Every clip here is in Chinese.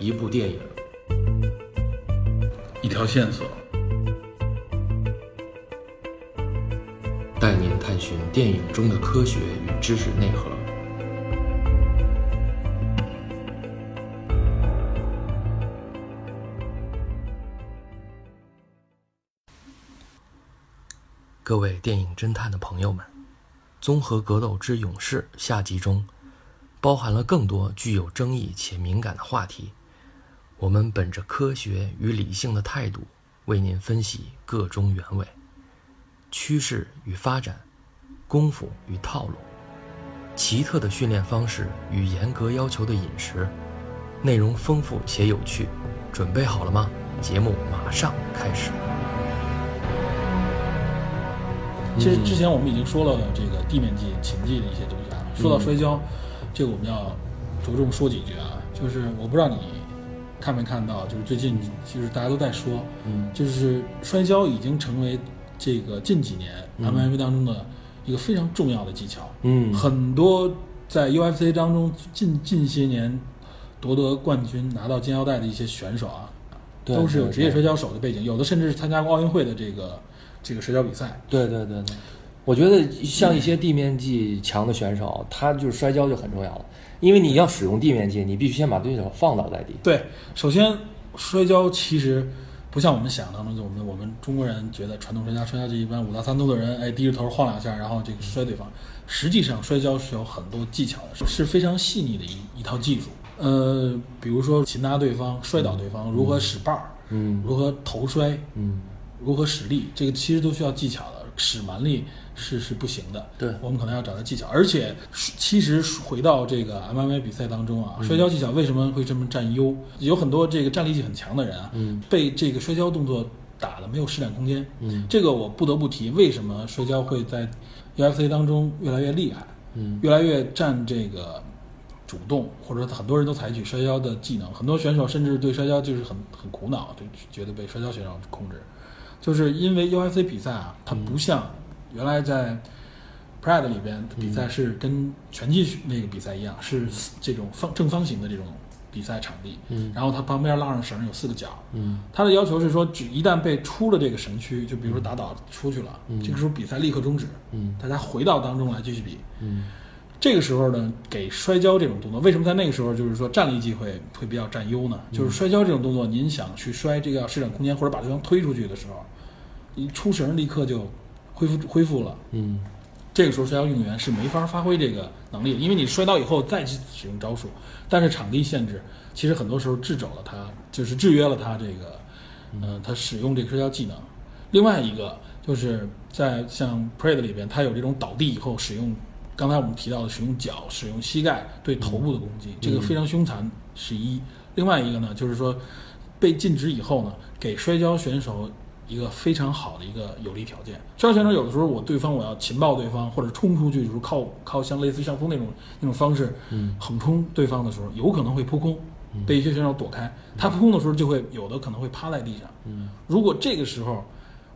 一部电影，一条线索，带您探寻电影中的科学与知识内核。各位电影侦探的朋友们，《综合格斗之勇士》下集中包含了更多具有争议且敏感的话题。我们本着科学与理性的态度，为您分析个中原委、趋势与发展、功夫与套路、奇特的训练方式与严格要求的饮食，内容丰富且有趣。准备好了吗？节目马上开始。其实之前我们已经说了这个地面技、擒技的一些东西啊。说到摔跤，这个我们要着重说几句啊。就是我不知道你看没看到，就是最近就是大家都在说，嗯就是摔跤已经成为这个近几年 MMA 当中的一个非常重要的技巧。嗯很多在 UFC 当中近近些年夺得冠军、拿到金腰带的一些选手啊，都是有职业摔跤手的背景，有的甚至是参加过奥运会的这个这个摔跤比赛。对对对对，我觉得像一些地面技强的选手，他就是摔跤就很重要了，因为你要使用地面技，你必须先把对手放倒在地。对，首先摔跤其实不像我们想当中，就我们我们中国人觉得传统摔跤，摔跤就一般五大三粗的人，哎，低着头晃两下，然后这个摔对方。实际上，摔跤是有很多技巧的，是是非常细腻的一一套技术。呃，比如说擒拿对方、摔倒对方，如何使绊儿，嗯如何头摔，嗯，如何使力，这个其实都需要技巧的，使蛮力是是不行的。对我们可能要找到技巧，而且其实回到这个 MMA 比赛当中啊，摔跤技巧为什么会这么占优？有很多这个站立技很强的人啊，嗯被这个摔跤动作打的没有施展空间。嗯这个我不得不提，为什么摔跤会在 UFC 当中越来越厉害，嗯越来越占这个主动，或者说很多人都采取摔跤的技能，很多选手甚至对摔跤就是很很苦恼，就觉得被摔跤选手控制，就是因为 UFC 比赛啊，它不像原来在 Pride 里边比赛是跟拳击那个比赛一样，是这种方正方形的这种比赛场地，嗯。然后它旁边拉上绳，有四个角，嗯。他的要求是说，只一旦被出了这个神区，就比如说打倒出去了，嗯。这个时候比赛立刻终止，嗯。大家回到当中来继续比。嗯。这个时候呢，给摔跤这种动作，为什么在那个时候就是说站立技会会比较占优呢？就是摔跤这种动作，您想去摔这个要施展空间或者把对方推出去的时候，一出绳立刻就恢复恢复了。嗯这个时候摔跤运动员是没法发挥这个能力的，因为你摔倒以后再去使用招数，但是场地限制其实很多时候制肘了他，就是制约了他这个，呃，他使用这个摔跤技能。另外一个就是在像 Prade 里边，他有这种倒地以后使用，刚才我们提到的使用脚、使用膝盖对头部的攻击，这个非常凶残是一。另外一个呢，就是说被禁止以后呢，给摔跤选手一个非常好的一个有利条件。摔跤选手有的时候我对方我要擒抱对方或者冲出去，就是靠靠像类似像风那种那种方式，嗯横冲对方的时候，有可能会扑空，被一些选手躲开。他扑空的时候就会有的可能会趴在地上。嗯如果这个时候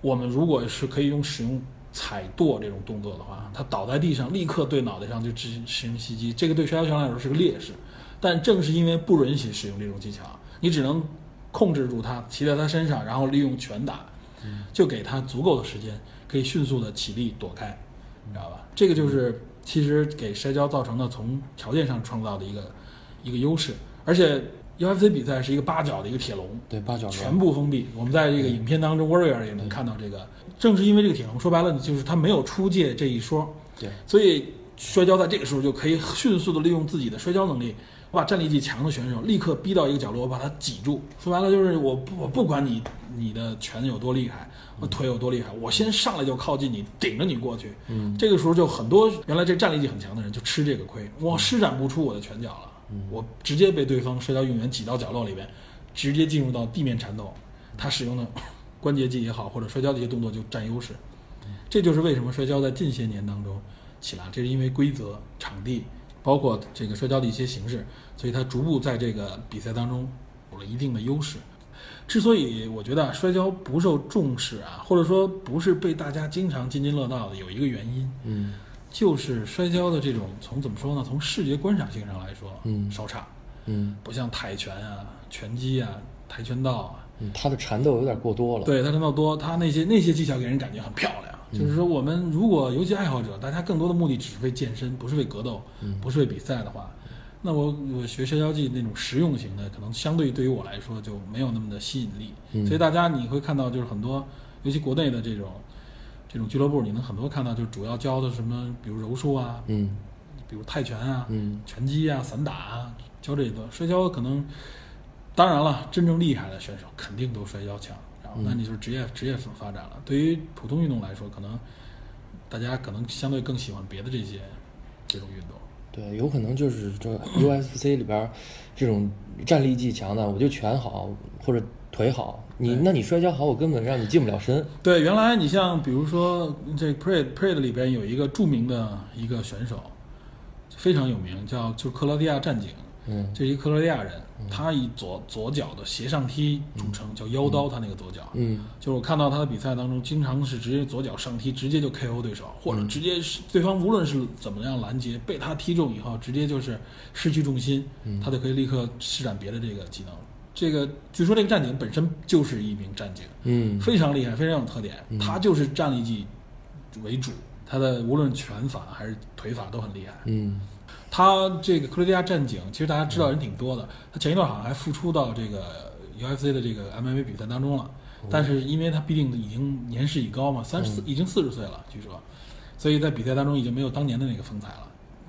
我们如果是可以用使用踩跺这种动作的话，他倒在地上立刻对脑袋上就执行实行袭击，这个对摔跤选手来说是个劣势。但正是因为不允许使用这种技巧，你只能控制住他，骑在他身上，然后利用拳打，就给他足够的时间，可以迅速的起立躲开，你知道吧？这个就是其实给摔跤造成的从条件上创造的一个一个优势，而且 UFC 比赛是一个八角的一个铁笼，对八角全部封闭。我们在这个影片当中，Warrior 也能看到这个。正是因为这个铁笼，说白了，就是他没有出界这一说，对所以摔跤在这个时候就可以迅速的利用自己的摔跤能力，把战力技强的选手立刻逼到一个角落，我把他挤住。说白了就是我不我不管你你的拳有多厉害，我腿有多厉害，我先上来就靠近你，顶着你过去。嗯这个时候就很多原来这战力技很强的人就吃这个亏，我施展不出我的拳脚了，我直接被对方摔跤运动员挤到角落里边，直接进入到地面缠斗，他使用的 关节技也好，或者摔跤的一些动作就占优势。这就是为什么摔跤在近些年当中起来，这是因为规则、场地，包括这个摔跤的一些形式，所以他逐步在这个比赛当中有了一定的优势。之所以我觉得啊摔跤不受重视啊，或者说不是被大家经常津津乐道的，有一个原因，嗯就是摔跤的这种从怎么说呢？从视觉观赏性上来说，嗯稍差。嗯不像泰拳啊、拳击啊、跆拳道啊，嗯，他的缠斗有点过多了。，对他缠斗多，他那些那些技巧给人感觉很漂亮。就是说，我们如果尤其爱好者，大家更多的目的只是为健身，不是为格斗，不是为比赛的话，那我我学摔跤技那种实用型的，可能相对对于我来说就没有那么的吸引力。嗯所以大家你会看到，就是很多，尤其国内的这种这种俱乐部，你能很多看到，就主要教的什么，比如柔术啊，嗯比如泰拳啊，嗯拳击啊、散打啊，教这一段。摔跤可能，当然了，真正厉害的选手肯定都摔跤强。那你就是职业职业发展了。对于普通运动来说，可能大家可能相对更喜欢别的这些这种运动。对，有可能就是这 UFC 里边儿这种战力技强的，我就拳好或者腿好，你那你摔跤好，我根本让你近不了身。对，原来你像比如说这 Parade Parade 里边有一个著名的一个选手，非常有名，叫就是克罗地亚战警。嗯。这是一个克罗地亚人，他以左左脚的斜上踢著称，叫腰刀，他那个左脚。嗯。就是我看到他的比赛当中，经常是直接左脚上踢，直接就 KO 对手，或者直接是对方无论是怎么样拦截，被他踢中以后，直接就是失去重心，他就可以立刻施展别的这个技能。这个据说这个战警本身就是一名战警，嗯。非常厉害，非常有特点。他就是战力技为主，他的无论拳法还是腿法都很厉害。嗯他这个克罗地亚战警，其实大家知道人挺多的。他前一段好像还复出到这个 UFC 的这个 MMA 比赛当中了，但是因为他毕竟已经年事已高嘛，三十四已经四十岁了，据说，所以在比赛当中已经没有当年的那个风采了。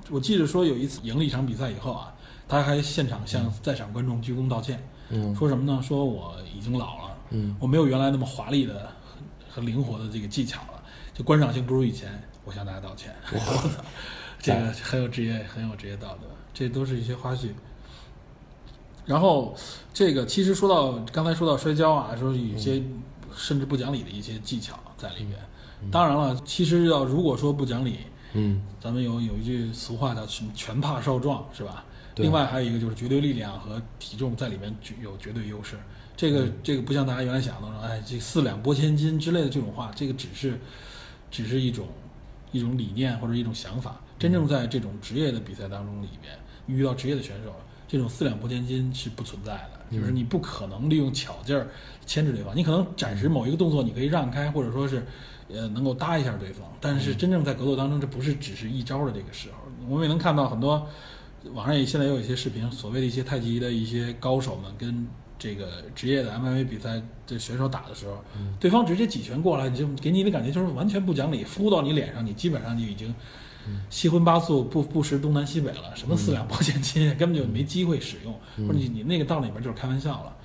我记得说有一次赢了一场比赛以后啊，他还现场向在场观众鞠躬道歉，嗯说什么呢？说我已经老了，嗯我没有原来那么华丽的和灵活的这个技巧了，就观赏性不如以前，我向大家道歉。这个很有职业，很有职业道德，这都是一些花絮。然后，这个其实说到刚才说到摔跤啊，说有些甚至不讲理的一些技巧在里面。当然了，其实要如果说不讲理，嗯咱们有有一句俗话叫“什么拳怕少壮”，是吧？对另外还有一个就是绝对力量和体重在里面具有绝对优势。这个嗯这个不像大家原来想的说，哎，这四两拨千斤之类的这种话，这个只是只是一种一种理念或者一种想法。真正在这种职业的比赛当中里面，遇到职业的选手，这种四两拨千斤是不存在的，就是你不可能利用巧劲儿牵制对方。你可能暂时某一个动作你可以让开，或者说是呃能够搭一下对方，但是真正在格斗当中，这不是只是一招的这个时候。我们也能看到很多网上也现在也有一些视频，所谓的一些太极的一些高手们跟这个职业的 MMA 比赛的选手打的时候，对方直接几拳过来，你就给你的感觉就是完全不讲理，敷到你脸上，你基本上就已经七荤八素、不不识东南西北了。什么四两拨千斤，根本就没机会使用，或者你你那个到里面就是开玩笑了。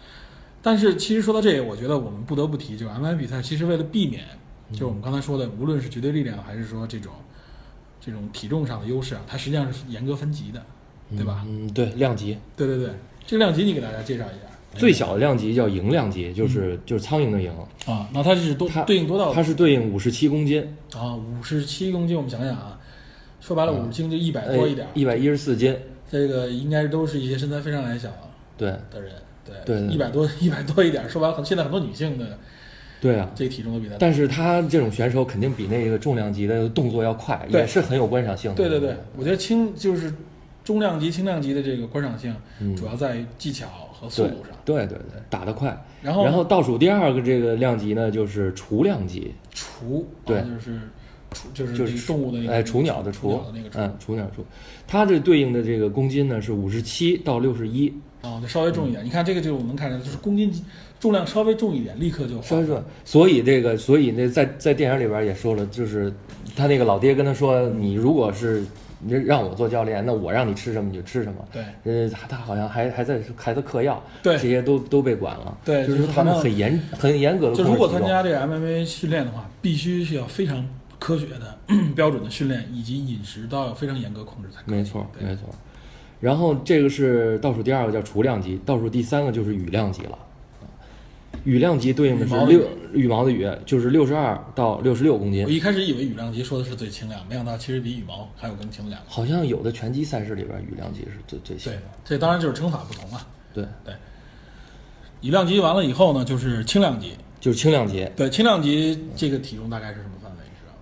但是其实说到这个，我觉得我们不得不提，就是 MMA 比赛，其实为了避免，就是我们刚才说的，无论是绝对力量还是说这种这种体重上的优势啊，它实际上是严格分级的，对吧？嗯，对，量级对对对，这个量级你给大家介绍一下。最小的量级叫蝇量级，就是就是苍蝇的蝇，啊，那它是多它对应多大？它是对应五十七公斤，啊，五十七公斤。我们想想啊，说白了，五十斤就一百多一点儿，一百一十四斤，这个应该都是一些身材非常矮小对的人，对对对一百多 一百多一点儿。说白了，现在很多女性的对啊。这个体重都比他大。但是他这种选手肯定比那个重量级的动作要快，也是很有观赏性的。对对对，我觉得轻就是中量级、轻量级的这个观赏性，嗯主要在于技巧和速度上。对对对，打得快。然后然后倒数第二个这个量级呢，就是雏量级，雏，对啊就是雏，就是就是动物的那个哎雏鸟的雏的那个，雏嗯，雏鸟雏，它这对应的这个公斤呢是五十七到六十一，啊，就稍微重一点。你看这个就是我们能看出来，就是公斤重量稍微重一点，立刻就稍微说，所以这个，所以那在在电影里边也说了，就是他那个老爹跟他说，你如果是你让我做教练，那我让你吃什么你就吃什么。对呃，他他好像还还在孩子嗑药，对这些都都被管了。对就是他们很严很严格的就如果。参加这个 MMA 训练的话，必须是要非常科学的、标准的训练，以及饮食都要非常严格控制才可以。没错，对没错。然后这个是倒数第二个叫雏量级，倒数第三个就是羽量级了。羽量级对应的是羽毛的六羽毛的羽，就是六十二到六十六公斤我。一开始以为羽量级说的是最轻量，没想到其实比羽毛还有更轻量。好像有的拳击赛事里边羽量级是最最轻对的。，这当然就是称法不同啊。对，对，羽量级完了以后呢，就是轻量级。就是轻量级，对，轻量级这个体重大概是什么？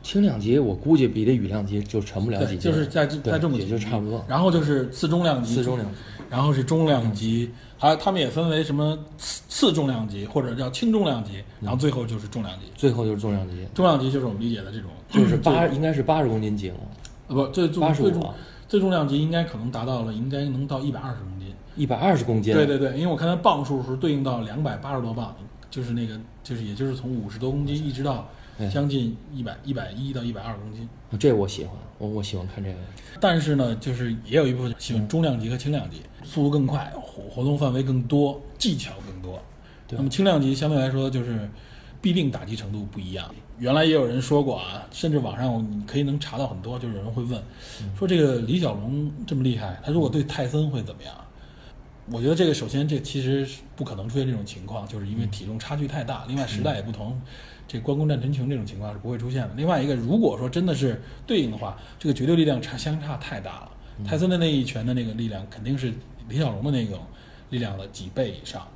轻量级我估计比这羽量级就沉不了几，斤，就是在在这么几级就差不多。然后就是次重量级，次重量级，然后是中量级，还有他们也分为什么次次重量级或者叫轻重量级，然后最后就是重量级。最后就是重量级，重量级就是我们理解的这种，就是最八应该是八十公斤级了，呃不最重八十五最重最重量级应该可能达到了，应该能到一百二十公斤。一百二十公斤。对对对，因为我看它磅数是对应到两百八十多磅，就是那个就是也就是从五十多公斤一直到哎将近一百一百一到一百二公斤。这我喜欢，我我喜欢看这个。但是呢，就是也有一部分喜欢中量级和轻量级，速度更快，活活动范围更多，技巧更多。那么轻量级相对来说就是必定打击程度不一样。原来也有人说过啊，甚至网上你可以能查到很多，就是有人会问，说这个李小龙这么厉害，他如果对泰森会怎么样？我觉得这个首先这其实是不可能出现这种情况，就是因为体重差距太大，另外时代也不同，这关公战陈琼这种情况是不会出现的。另外一个，如果说真的是对应的话，这个绝对力量差相差太大了。泰森的那一拳的那个力量肯定是李小龙的那种力量的几倍以上。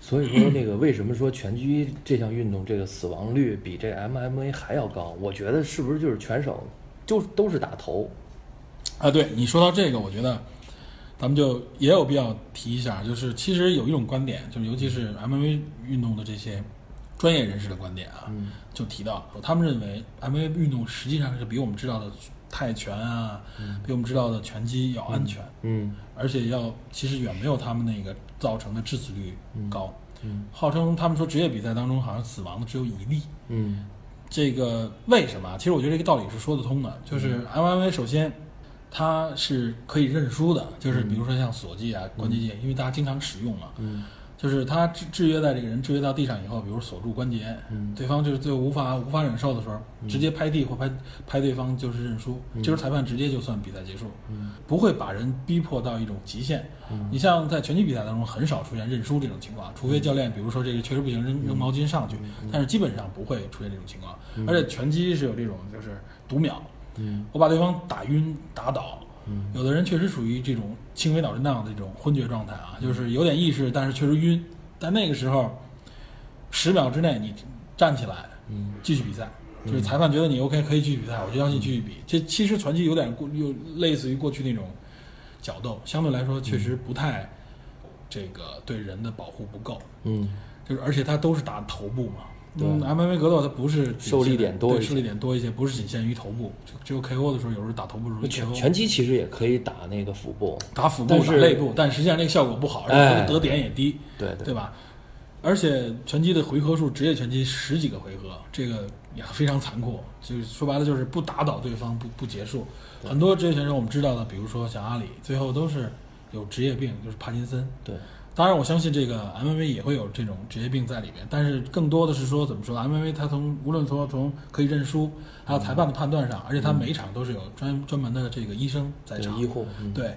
所以说，那个为什么说拳击这项运动这个死亡率比这 MMA 还要高？我觉得是不是就是拳手就都是打头？啊，对你说到这个，我觉得咱们就也有必要提一下，就是其实有一种观点，就是尤其是 MMA 运动的这些专业人士的观点啊，嗯。就提到他们认为 MMA 运动实际上是比我们知道的泰拳啊，比我们知道的拳击要安全，嗯。而且要其实远没有他们那个造成的致死率高。嗯。号称他们说职业比赛当中好像死亡的只有一例，嗯。这个为什么？其实我觉得这个道理是说得通的，就是嗯。MMA 首先它是可以认输的，就是比如说像锁技啊、关节技，因为大家经常使用嘛，嗯就是他制制约在这个人制约到地上以后，比如锁住关节，嗯。对方就是最后无法无法忍受的时候，直接拍地或拍拍对方就是认输，这时候裁判直接就算比赛结束，嗯。不会把人逼迫到一种极限。你像在拳击比赛当中，很少出现认输这种情况，除非教练比如说这个确实不行，扔扔毛巾上去，但是基本上不会出现这种情况。而且拳击是有这种就是读秒，嗯。我把对方打晕打倒。嗯有的人确实属于这种轻微脑震荡的这种昏厥状态啊，就是有点意识，但是确实晕。但那个时候，十秒之内你站起来嗯继续比赛，就是裁判觉得你 OK 可以继续比赛，我就让你继续比。这其实传奇有点过，又类似于过去那种角斗，相对来说确实不太这个对人的保护不够。嗯就是而且他都是打头部嘛。对嗯，MMA 格斗它不是受力点多一些对受力点多一些，不是仅限于头部，就只有 KO 的时候，有时候打头部容易拳拳击其实也可以打那个腹部，打腹部、是打肋部，但实际上那个效果不好，而哎且得点也低，对对对吧？而且拳击的回合数，职业拳击十几个回合，这个也非常残酷。就是说白了，就是不打倒对方不不结束。很多职业选手我们知道的，比如说像阿里，最后都是有职业病，就是帕金森。对，当然，我相信这个 MMA 也会有这种职业病在里面，但是更多的是说怎么说？MMA 它从无论从从可以认输，还有裁判的判断上，而且它每一场都是有专专门的这个医生在场。医护。嗯对，哎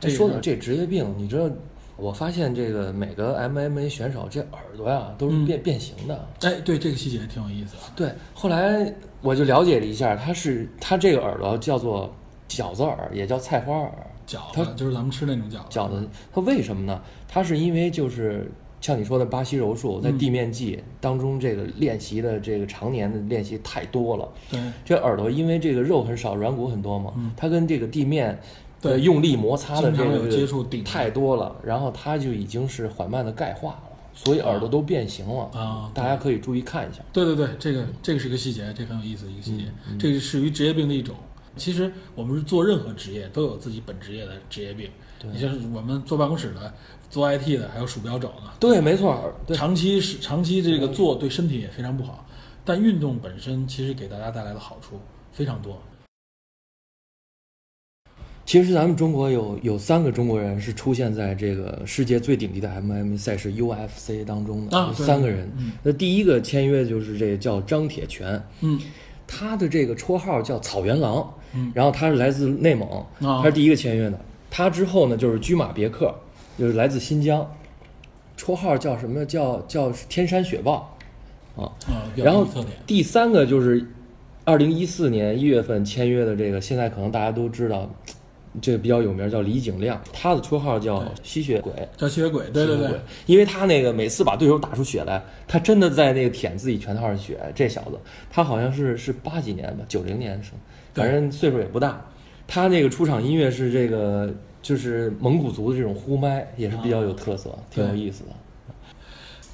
这说到这职业病，你知道，我发现这个每个 MMA 选手这耳朵呀都是嗯变、变形的。哎，对这个细节挺有意思的。对，后来我就了解了一下，它是它这个耳朵叫做饺子耳，也叫菜花耳。饺它子就是咱们吃那种饺子，饺子，它为什么呢？它是因为就是像你说的巴西柔术，在嗯地面技当中，这个练习的这个常年的练习太多了。对这耳朵因为这个肉很少，软骨很多嘛，嗯它跟这个地面对呃用力摩擦的这个接触顶太多了，然后它就已经是缓慢的钙化了，所以耳朵都变形了啊大家可以注意看一下。对对对，这个这个是个细节，这个很有意思一个细节，嗯这个是属于职业病的一种。其实我们是做任何职业都有自己本职业的职业病，对。你像是我们坐办公室的、做 IT 的，还有鼠标肘呢，对，没错，对，长期是长期这个做对身体也非常不好。但运动本身其实给大家带来的好处非常多。其实咱们中国有有三个中国人是出现在这个世界最顶级的 MMA 赛事 UFC 当中的，有啊三个人。嗯。那第一个签约就是这个叫张铁拳，嗯。他的这个绰号叫草原狼，嗯然后他是来自内蒙，啊他是第一个签约的。他之后呢就是居马别克，就是来自新疆，绰号叫什么？叫叫天山雪豹啊。啊，然后。第三个就是二零一四年一月份签约的这个，现在可能大家都知道，这个比较有名，叫李景亮，他的绰号叫吸血鬼。叫吸血鬼，对对对因为他那个每次把对手打出血来，他真的在那个舔自己拳套上血。这小子，他好像是是八几年吧，九零年生，反正岁数也不大。他那个出场音乐是这个，就是蒙古族的这种呼麦，也是比较有特色，挺有意思的。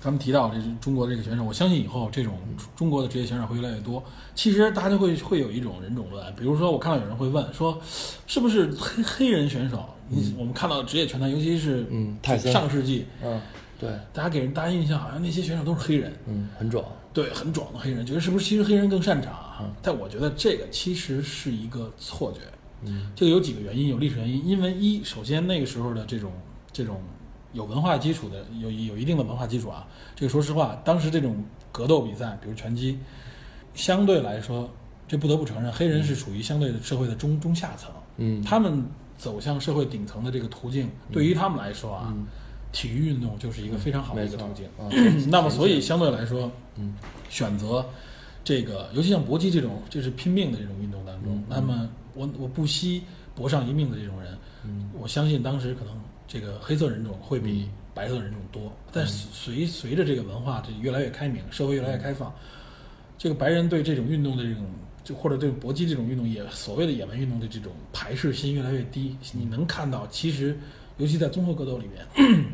咱们提到这中国这个选手，我相信以后这种中国的职业选手会越来越多。其实大家就会会有一种人种论，比如说我看到有人会问说，是不是黑黑人选手？你我们看到职业拳坛，尤其是嗯泰森上世纪，嗯，对，大家给人大家印象好像那些选手都是黑人，嗯，很壮。对，很壮的黑人，觉得是不是其实黑人更擅长啊？但我觉得这个其实是一个错觉。嗯，这个有几个原因，有历史原因。因为一，首先那个时候的这种这种有文化基础的，有有一定的文化基础啊。这个说实话，当时这种格斗比赛，比如拳击，相对来说，这不得不承认，黑人是属于相对的社会的中中下层。嗯，他们走向社会顶层的这个途径，对于他们来说啊，体育运动就是一个非常好的一个途径。嗯那么，所以相对来说，嗯，选择这个，尤其像搏击这种就是拼命的这种运动当嗯中，那么我我不惜搏上一命的这种人，嗯我相信当时可能这个黑色人种会比白色人种多。但是随随着这个文化这越来越开明，社会越来越开放，这个白人对这种运动的这种。就或者对搏击这种运动也所谓的野蛮运动的这种排斥心越来越低，你能看到，其实尤其在综合格斗里面，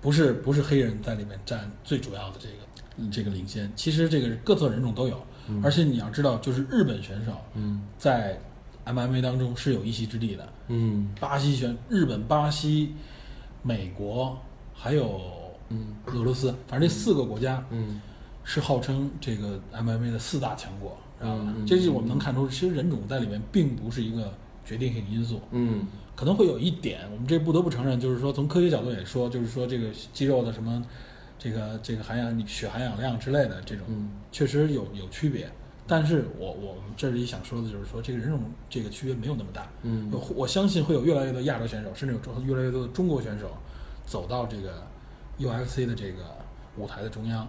不是不是黑人在里面占最主要的这个嗯。这个领先，其实这个各色人种都有，而且你要知道，就是日本选手嗯。在 MMA 当中是有一席之地的，嗯。巴西选日本、巴西、美国还有嗯俄罗斯，反正这四个国家嗯是号称这个 MMA 的四大强国，知道吧？嗯嗯这就是我们能看出，其实人种在里面并不是一个决定性因素，嗯可能会有一点，我们这不得不承认，就是说从科学角度也说，就是说这个肌肉的什么，这个这个含氧血含氧量之类的这种，嗯确实有有区别。但是我我们这里想说的就是说，这个人种这个区别没有那么大。嗯有我相信会有越来越多亚洲选手，甚至有越来越多的中国选手走到这个 UFC 的这个舞台的中央，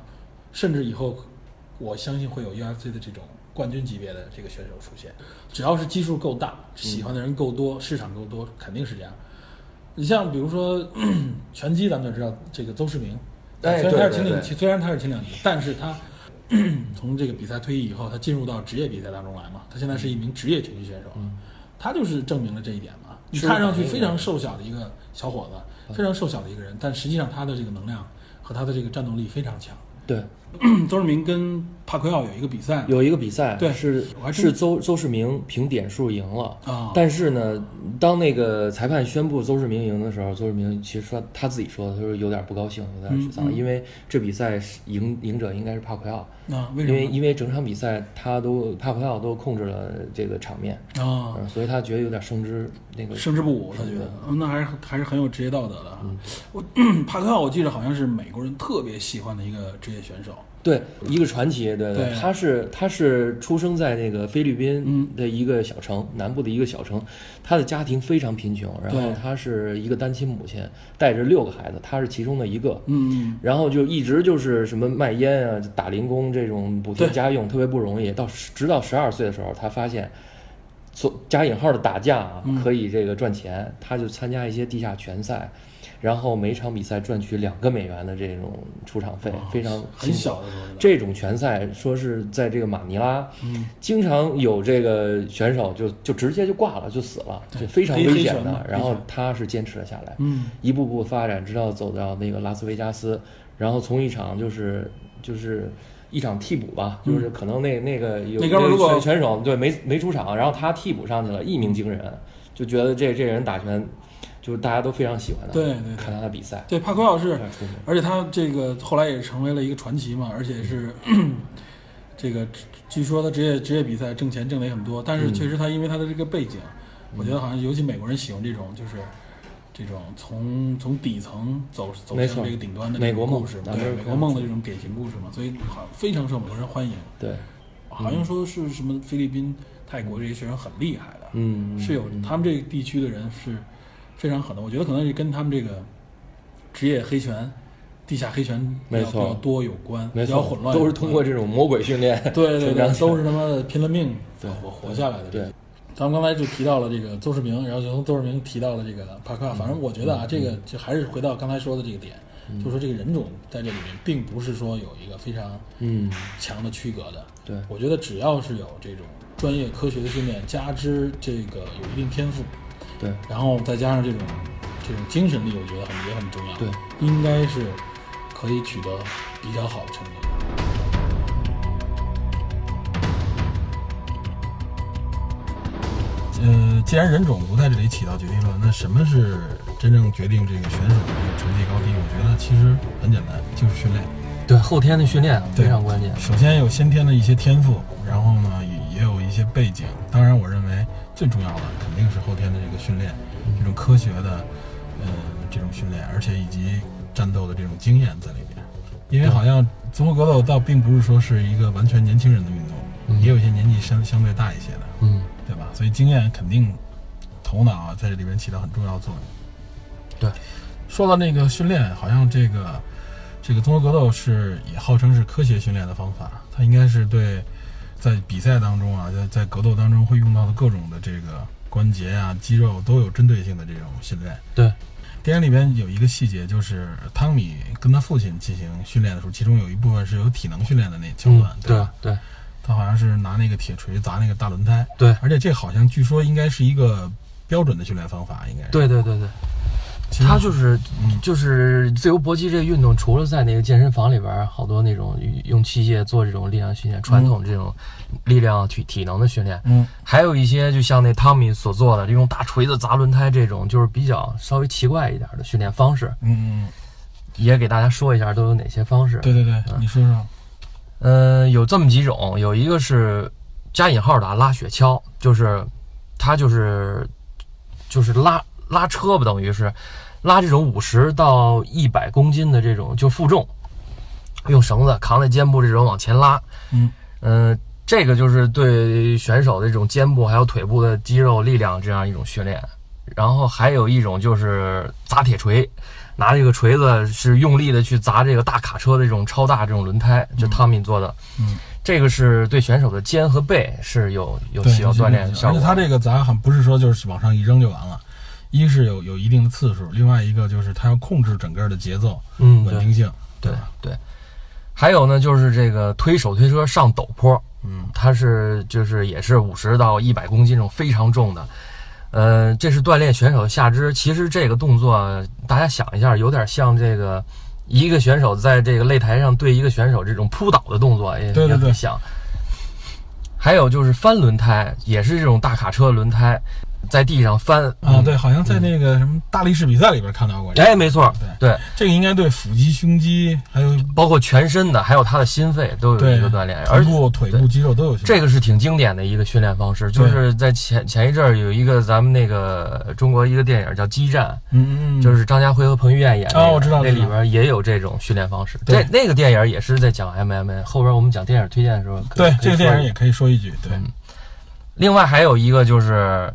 甚至以后我相信会有 UFC 的这种冠军级别的这个选手出现。只要是基数够大，喜欢的人够多，市场够多，肯定是这样。你像比如说 拳击，咱们就知道这个邹市明，哎虽然他是对对对轻量级，虽然他是轻量级，但是他 从这个比赛退役以后，他进入到职业比赛当中来嘛，他现在是一名职业拳击选手，他就是证明了这一点嘛。你看上去非常瘦小的一个小伙子，非常瘦小的一个人，但实际上他的这个能量和他的这个战斗力非常强。对，邹市明跟帕奎奥有一个比赛，有一个比赛，对。是是邹邹市明凭点数赢了啊。但是呢，当那个裁判宣布邹市明赢的时候，邹市明其实说他自己说的，他说有点不高兴，有点沮丧，嗯嗯。因为这比赛是赢赢者应该是帕奎奥，啊，为什么？因为因为整场比赛他都帕奎奥都控制了这个场面，啊，嗯所以他觉得有点胜之那个胜之不武，他觉得，嗯那还是还是很有职业道德的。帕奎奥，我记得好像是美国人特别喜欢的一个职业选手。对，一个传奇，对对。他是他是出生在那个菲律宾嗯。的一个小城，南部的一个小城，他的家庭非常贫穷，然后他是一个单亲母亲，带着六个孩子，他是其中的一个，嗯，然后就一直就是什么卖烟啊、打零工这种补贴家用，特别不容易。到十直到十二岁的时候，他发现，做加引号的打架啊嗯。可以这个赚钱，他就参加一些地下拳赛，然后每场比赛赚取两个美元的这种出场费，非常很小的这种拳赛说是在这个马尼拉，嗯，经常有这个选手就就直接就挂了，就死了，对就非常危险的。然后他是坚持了下来，嗯。一步步发展，直到走到那个拉斯维加斯，然后从一场就是就是一场替补吧，就是可能那那个有嗯那哥们儿如果拳拳手对没没出场，然后他替补上去了，一鸣惊人，就觉得这这人打拳就是大家都非常喜欢他，对对对看他的比赛，对，帕奎奥是。而且他这个后来也成为了一个传奇嘛，而且是 这个据说他职业职业比赛挣钱挣的也很多，但是嗯确实他因为他的这个背景，我觉得好像尤其美国人喜欢这种就是。这种从从底层走走向这个顶端的美国故事，对美国梦的这种典型故事嘛，所以好像非常受美国人欢迎。对，好像说是什么菲律宾、泰国这些学生很厉害的，嗯，是有他们这个地区的人是非常狠的。我觉得可能是跟他们这个职业黑拳、地下黑拳比较比较多有关，比较混，乱，都是通过这种魔鬼训练 对对对，都是他妈的拼了命对活活下来的。对，咱们刚才就提到了这个邹市明，然后就从邹市明提到了这个帕克，反正我觉得啊，这个就还是回到刚才说的这个点，就说这个人种在这里面并不是说有一个非常嗯，强的区隔的。对，我觉得只要是有这种专业科学的训练，加之这个有一定天赋，对，然后再加上这种这种精神力，我觉得很也很重要。对，应该是可以取得比较好的成绩的。呃，既然人种不在这里起到决定论，那什么是真正决定这个选手的成绩高低？我觉得其实很简单，就是训练。对，后天的训练对非常关键。首先有先天的一些天赋，然后呢也也有一些背景。当然，我认为最重要的肯定是后天的这个训练，这种科学的呃这种训练，而且以及战斗的这种经验在里面。因为好像综合格斗倒并不是说是一个完全年轻人的运动，嗯也有一些年纪相相对大一些的，嗯，对吧？所以经验肯定头脑啊在这里面起到很重要的作用。对，说到那个训练，好像这个这个综合格斗是也号称是科学训练的方法，它应该是对在比赛当中啊，在在格斗当中会用到的各种的这个关节啊、肌肉都有针对性的这种训练。对，电影里边有一个细节，就是汤米跟他父亲进行训练的时候，其中有一部分是有体能训练的那桥嗯段，，对吧？对他好像是拿那个铁锤砸那个大轮胎，对而且这好像据说应该是一个标准的训练方法，应该是。对对对对，他就是嗯就是自由搏击这个运动，除了在那个健身房里边，好多那种用器械做这种力量训练，传统这种力量体体能的训练，嗯，还有一些就像那汤米所做的，用大锤子砸轮胎这种，就是比较稍微奇怪一点的训练方式，嗯嗯，也给大家说一下都有哪些方式。对对对，你说说。嗯，有这么几种，有一个是加引号的啊拉雪橇，就是它就是就是拉拉车吧，等于是拉这种五十到一百公斤的这种就负重，用绳子扛在肩部这种往前拉。嗯嗯，这个就是对选手的这种肩部还有腿部的肌肉力量这样一种训练。然后还有一种就是砸铁锤，拿这个锤子是用力的去砸这个大卡车的这种超大这种轮胎，就汤米做的。嗯，这个是对选手的肩和背是有有对，起到锻炼效果。而且它这个砸很不是说就是往上一扔就完了，一是有有一定的次数，另外一个就是它要控制整个的节奏、嗯，稳定性，对吧？对。还有呢，就是这个推手推车上陡坡，嗯它是就是也是五十到一百公斤这种非常重的，呃，这是锻炼选手的下肢。其实这个动作大家想一下，有点像这个一个选手在这个擂台上对一个选手这种扑倒的动作，也对对对也很像。还有就是翻轮胎，也是这种大卡车轮胎在地上翻啊，对，好像在那个什么大力士比赛里边看到过这个，哎，没错，对。对，这个应该对腹肌、胸肌还有包括全身的，还有他的心肺都有一个锻炼，而且、腿部肌肉都有。这个是挺经典的一个训练方式，就是在前前一阵儿有一个咱们那个中国一个电影叫《激战嗯嗯嗯，》，就是张家辉和彭于晏演的我知道那里边也有这种训练方式。对。那个电影也是在讲 MMA，后边我们讲电影推荐的时候，对这个电影也可以说一句，对，嗯。另外还有一个就是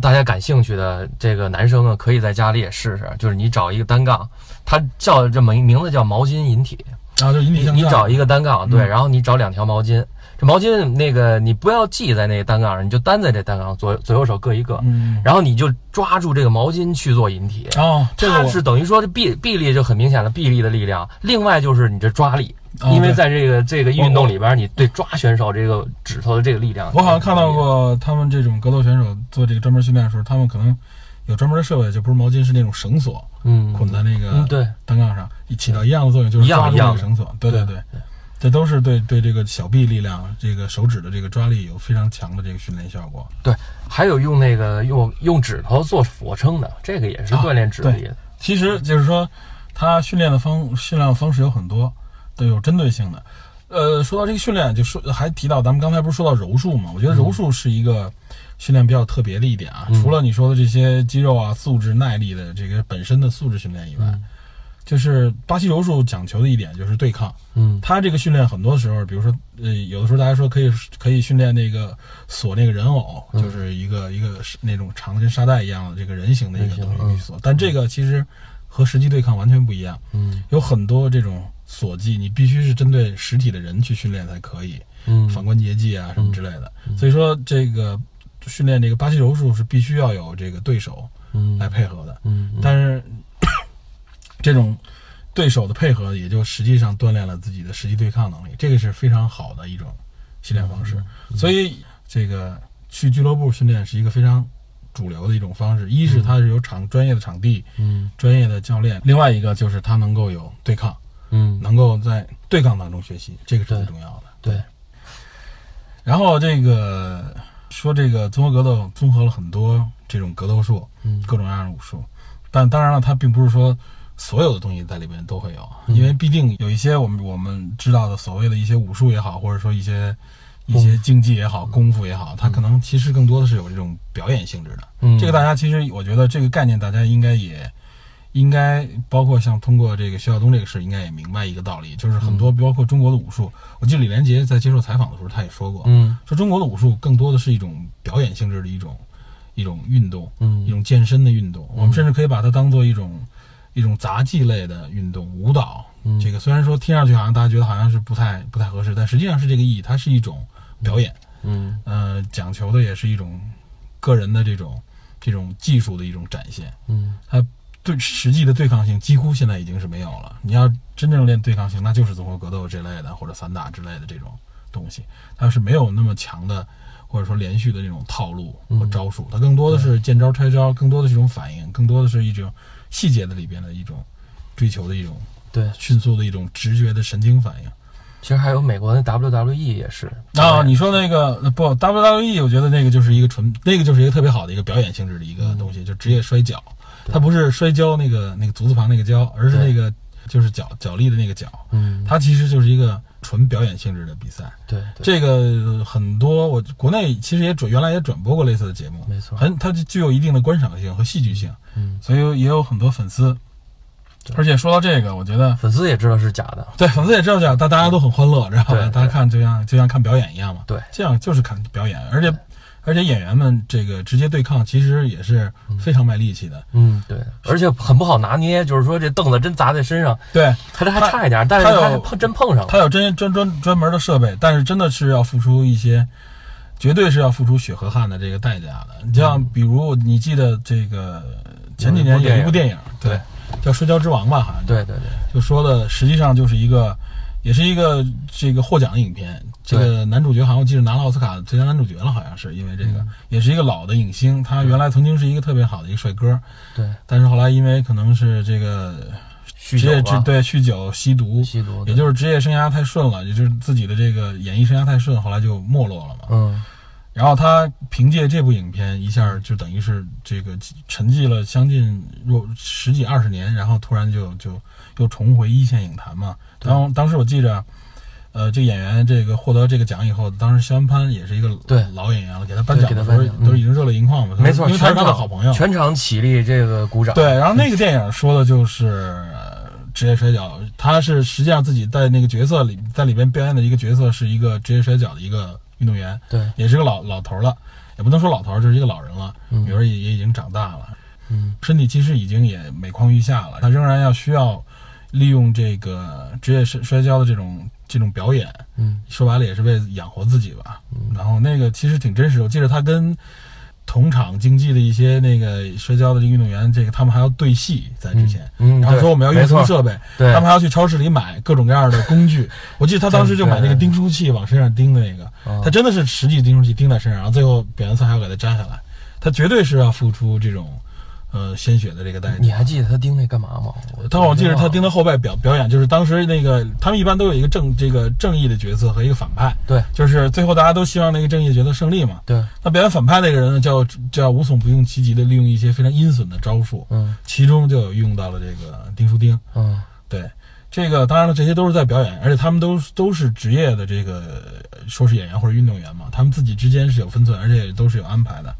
大家感兴趣的这个男生啊，可以在家里也试试，就是你找一个单杠，它叫这么一名字叫毛巾引体，然后就引体你向上，你找一个单杠，对，嗯。然后你找两条毛巾，这毛巾那个你不要系在那个单杠上，你就单在这单杠左左右手各一个，嗯，然后你就抓住这个毛巾去做引体。哦，这个是等于说这臂臂力就很明显了，臂力的力量。另外就是你这抓力，因为在这个这个运动里边，你对抓选手这个指头的这个力量，我好像看到。过他们这种格斗选手做这个专门训练的时候，他们可能有专门的设备，就不是毛巾，是那种绳索嗯，捆在那个嗯，对，单杠上，起到一样的作用，就是一样抓住一样的这个绳索。对对对，这都是对对这个小臂力量、这个手指的这个抓力有非常强的这个训练效果。对，还有用那个用用指头做俯卧撑的，这个也是啊锻炼指力的。其实就是说，他训练的方训练的方式有很多，都有针对性的。呃，说到这个训练，就说还提到咱们刚才不是说到柔术嘛？我觉得柔术是一个训练比较特别的一点啊。嗯除了你说的这些肌肉啊、素质、耐力的这个本身的素质训练以外，嗯就是巴西柔术讲求的一点就是对抗。嗯它这个训练很多时候，比如说，呃，有的时候大家说可以可以训练那个锁那个人偶，嗯就是一个一个那种长的跟沙袋一样的这个人形的一个东西去锁，但这个其实和实际对抗完全不一样，嗯有很多这种锁技，你必须是针对实体的人去训练才可以，嗯，反关节技啊什么之类的。所以说这个训练这个巴西柔术是必须要有这个对手嗯。来配合的，嗯，嗯。但是这种对手的配合，也就实际上锻炼了自己的实际对抗能力，这个是非常好的一种训练方式。嗯所以这个去俱乐部训练是一个非常主流的一种方式。一是它是有场专业的场地、嗯。专业的教练，另外一个就是它能够有对抗，嗯。能够在对抗当中学习，这个是最重要的。对，然后这个说这个综合格斗综合了很多这种格斗术，嗯。各种各样的武术，但当然了，它并不是说所有的东西在里边都会有，嗯。因为必定有一些我们我们知道的所谓的一些武术也好，或者说一些一些竞技也好、功夫也好，它可能其实更多的是有这种表演性质的。嗯。这个大家其实我觉得这个概念大家应该也。应该包括像通过这个徐晓东这个事，应该也明白一个道理，就是很多包括中国的武术，我记得李连杰在接受采访的时候他也说过，嗯说中国的武术更多的是一种表演性质的一种一种运动，嗯一种健身的运动。我们甚至可以把它当做一种一种杂技类的运动，舞蹈。嗯这个虽然说听上去好像大家觉得好像是不太不太合适，但实际上是这个意义，它是一种表演。嗯呃，讲求的也是一种个人的这种这种技术的一种展现。嗯它对实际的对抗性几乎现在已经是没有了。你要真正练对抗性，那就是综合格斗这类的或者散打之类的这种东西，它是没有那么强的或者说连续的这种套路和招数，它更多的是见招拆招，更多的是一种反应，更多的是一种细节的里边的一种追求的一种对，迅速的一种直觉的神经反应。其实还有美国的 WWE 也是啊，你说那个呃不 WWE，我觉得那个就是一个纯，那个就是一个特别好的一个表演性质的一个东西，就职业摔跤，它不是摔跤那个那个足字旁那个跤，而是那个就是脚脚力的那个脚，嗯它其实就是一个纯表演性质的比赛。对对这个很多我国内其实也转原来也转播过类似的节目，没错很它就具有一定的观赏性和戏剧性，嗯所以也有很多粉丝。而且说到这个，我觉得粉丝也知道是假的，对，粉丝也知道这样，但大家都很欢乐，知道吧？大家看就像就像看表演一样嘛。对这样就是看表演，而且而且演员们这个直接对抗，其实也是非常卖力气的。嗯对，而且很不好拿捏，就是说这凳子真砸在身上，对，他这还差一点，但是他碰真碰上了，他有真专专专门的设备，但是真的是要付出一些，绝对是要付出血和汗的这个代价的。你像比如你记得这个前几年有一部电影，对，叫《摔跤之王》吧，好像对对对，就说的实际上就是一个，也是一个这个获奖的影片。这个男主角好像我记得拿了奥斯卡最佳男主角了，好像是因为这个，也是一个老的影星。他原来曾经是一个特别好的一个帅哥，对但是后来因为可能是这个酗职业酒对酗酒吸毒，吸毒，也就是职业生涯太顺了，也就是自己的这个演艺生涯太顺，后来就没落了嘛。嗯然后他凭借这部影片一下就等于是这个沉寂了将近若十几二十年，然后突然就就又重回一线影坛嘛。对然后当时我记着，呃，这个演员这个获得这个奖以后，当时肖恩潘也是一个对老演员了，给他颁奖的时候都已经热泪盈眶嘛。没错，因为他是全场他的好朋友。全场起立这个鼓掌，对，然后那个电影说的就是呃职业摔跤，他是实际上自己在那个角色里，在里边表演的一个角色是一个职业摔跤的一个运动员，对，也是个老老头了，也不能说老头，就是一个老人了，嗯女儿也也已经长大了，嗯身体其实已经也每况愈下了，他仍然要需要利用这个职业摔摔跤的这种这种表演，嗯说白了也是为养活自己吧。嗯然后那个其实挺真实的，我记得他跟同场竞技的一些那个摔跤的这个运动员，这个他们还要对戏在之前。嗯，然后说我们要运没错输设备，对他们还要去超市里买各种各样的工具。我记得他当时就买那个钉书器往身上钉的那个，哦他真的是实际钉书器钉在身上，然后最后表演赛还要给他摘下来。他绝对是要付出这种呃鲜血的这个代价。你还记得他盯那干嘛吗？但我记得他盯的的后背表表演，就是当时那个他们一般都有一个正这个正义的角色和一个反派，对就是最后大家都希望那个正义的角色胜利嘛。对，那表演反派那个人呢，叫叫无所不用其极的利用一些非常阴损的招数，嗯其中就有用到了这个丁书丁。嗯对，这个当然了，这些都是在表演，而且他们都都是职业的这个说是演员或者运动员嘛，他们自己之间是有分寸，而且都是有安排的。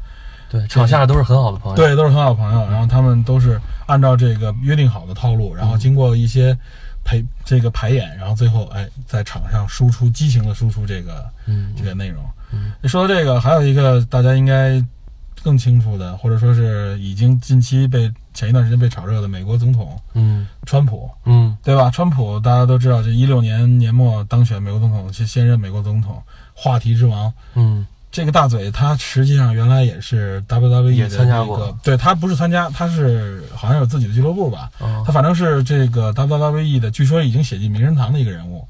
对，场下都是很好的朋友，对，都是很好的朋友，然后他们都是按照这个约定好的套路，然后经过一些排这个排演，然后最后哎在场上输出激情的输出这个嗯。这个内容。嗯。说到这个，还有一个大家应该更清楚的，或者说是已经近期被前一段时间被炒热的美国总统嗯。川普，嗯。对吧？川普大家都知道，这一六年年末当选美国总统，是现任美国总统，话题之王。嗯这个大嘴他实际上原来也是 WWE 也的那参加过个，对他不是参加，他是好像有自己的俱乐部吧，哦。他反正是这个 WWE 的，据说已经写进名人堂的一个人物，